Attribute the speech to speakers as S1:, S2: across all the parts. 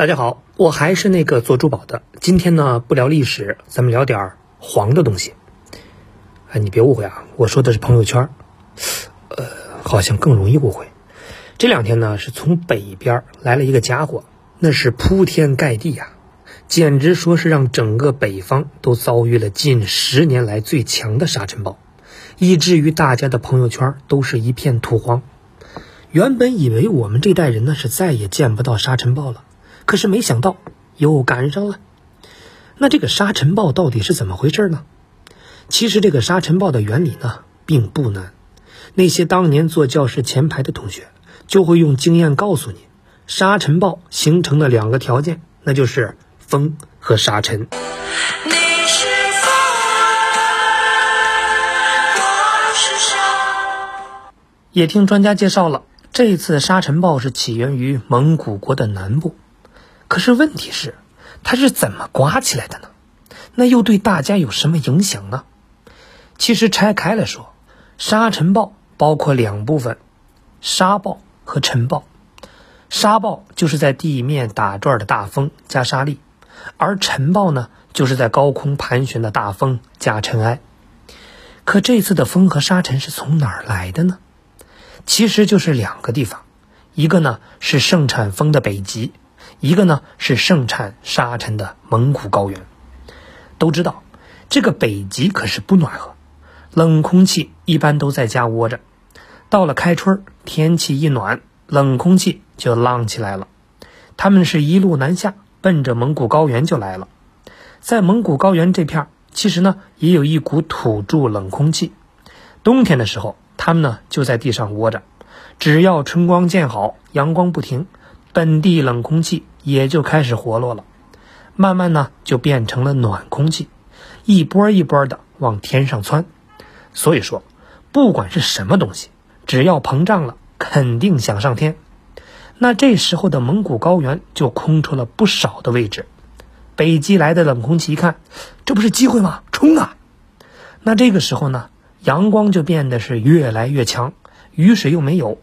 S1: 大家好，我还是那个做珠宝的。今天呢，不聊历史，咱们聊点儿黄的东西。哎，你别误会啊，我说的是朋友圈，呃，好像更容易误会。这两天呢，是从北边来了一个家伙，那是铺天盖地呀，简直说是让整个北方都遭遇了近十年来最强的沙尘暴，以至于大家的朋友圈都是一片土黄。原本以为我们这代人呢是再也见不到沙尘暴了。可是没想到又赶上了。那这个沙尘暴到底是怎么回事呢？其实这个沙尘暴的原理呢并不难。那些当年坐教室前排的同学就会用经验告诉你，沙尘暴形成的两个条件，那就是风和沙尘。也听专家介绍了，这次沙尘暴是起源于蒙古国的南部。可是问题是，它是怎么刮起来的呢？那又对大家有什么影响呢？其实拆开来说，沙尘暴包括两部分：沙暴和尘暴。沙暴就是在地面打转的大风加沙粒，而尘暴呢，就是在高空盘旋的大风加尘埃。可这次的风和沙尘是从哪儿来的呢？其实就是两个地方，一个呢是盛产风的北极。一个呢是盛产沙尘的蒙古高原，都知道这个北极可是不暖和，冷空气一般都在家窝着。到了开春，天气一暖，冷空气就浪起来了。他们是一路南下，奔着蒙古高原就来了。在蒙古高原这片，其实呢也有一股土著冷空气。冬天的时候，他们呢就在地上窝着，只要春光渐好，阳光不停。本地冷空气也就开始活络了，慢慢呢就变成了暖空气，一波一波的往天上窜。所以说，不管是什么东西，只要膨胀了，肯定想上天。那这时候的蒙古高原就空出了不少的位置。北极来的冷空气一看，这不是机会吗？冲啊！那这个时候呢，阳光就变得是越来越强，雨水又没有。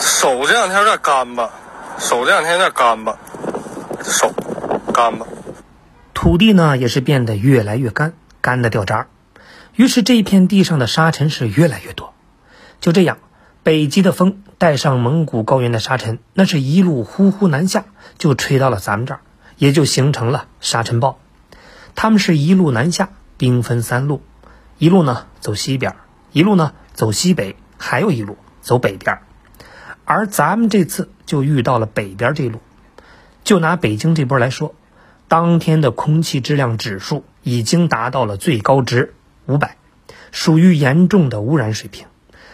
S2: 手这两天有点干巴，手这两天有点干巴，手干巴。
S1: 土地呢也是变得越来越干，干的掉渣儿。于是这一片地上的沙尘是越来越多。就这样，北极的风带上蒙古高原的沙尘，那是一路呼呼南下，就吹到了咱们这儿，也就形成了沙尘暴。他们是一路南下，兵分三路，一路呢走西边，一路呢走西北，还有一路走北边。而咱们这次就遇到了北边这路，就拿北京这波来说，当天的空气质量指数已经达到了最高值五百，属于严重的污染水平，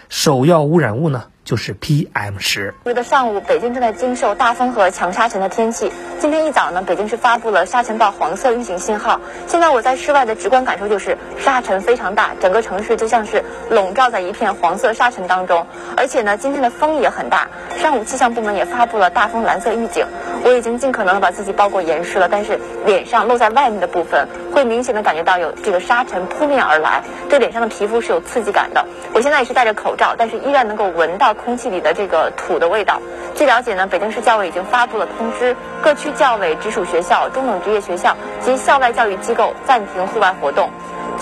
S1: 首要污染物呢。就是 PM 十。
S3: 日的上午，北京正在经受大风和强沙尘的天气。今天一早呢，北京市发布了沙尘暴黄色预警信号。现在我在室外的直观感受就是沙尘非常大，整个城市就像是笼罩在一片黄色沙尘当中。而且呢，今天的风也很大。上午气象部门也发布了大风蓝色预警。我已经尽可能的把自己包裹严实了，但是脸上露在外面的部分会明显的感觉到有这个沙尘扑面而来，对脸上的皮肤是有刺激感的。我现在也是戴着口罩，但是依然能够闻到。空气里的这个土的味道。据了解呢，北京市教委已经发布了通知，各区教委、直属学校、中等职业学校及校外教育机构暂停户外活动。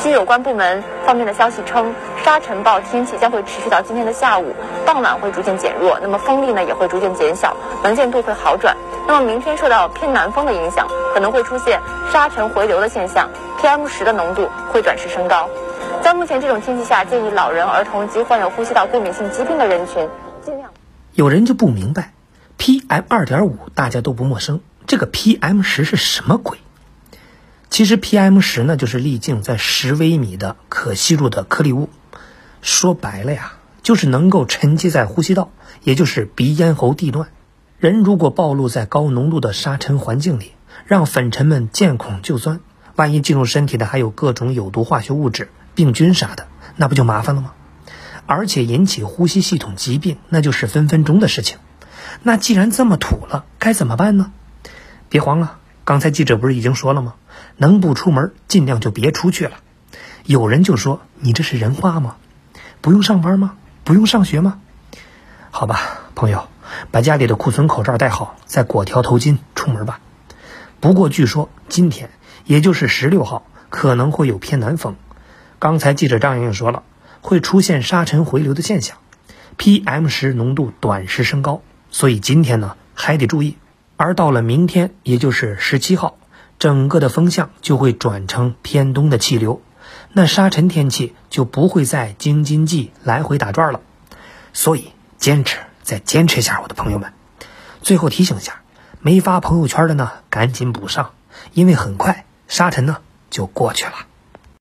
S3: 据有关部门方面的消息称，沙尘暴天气将会持续到今天的下午，傍晚会逐渐减弱，那么风力呢也会逐渐减小，能见度会好转。那么明天受到偏南风的影响，可能会出现沙尘回流的现象，PM 十的浓度会转时升高。在目前这种天气下，建议老人、儿童及患有呼吸道过敏性疾病的人群尽量。
S1: 有人就不明白，PM 二点五大家都不陌生，这个 PM 十是什么鬼？其实 PM 十呢，就是粒径在十微米的可吸入的颗粒物。说白了呀，就是能够沉积在呼吸道，也就是鼻咽喉地段。人如果暴露在高浓度的沙尘环境里，让粉尘们见孔就钻，万一进入身体的还有各种有毒化学物质。病菌啥的，那不就麻烦了吗？而且引起呼吸系统疾病，那就是分分钟的事情。那既然这么土了，该怎么办呢？别慌啊！刚才记者不是已经说了吗？能不出门，尽量就别出去了。有人就说：“你这是人话吗？不用上班吗？不用上学吗？”好吧，朋友，把家里的库存口罩戴好，再裹条头巾出门吧。不过据说今天，也就是十六号，可能会有偏南风。刚才记者张莹莹说了，会出现沙尘回流的现象，PM 十浓度短时升高，所以今天呢还得注意。而到了明天，也就是十七号，整个的风向就会转成偏东的气流，那沙尘天气就不会在京津冀来回打转了。所以坚持再坚持一下，我的朋友们。最后提醒一下，没发朋友圈的呢，赶紧补上，因为很快沙尘呢就过去了。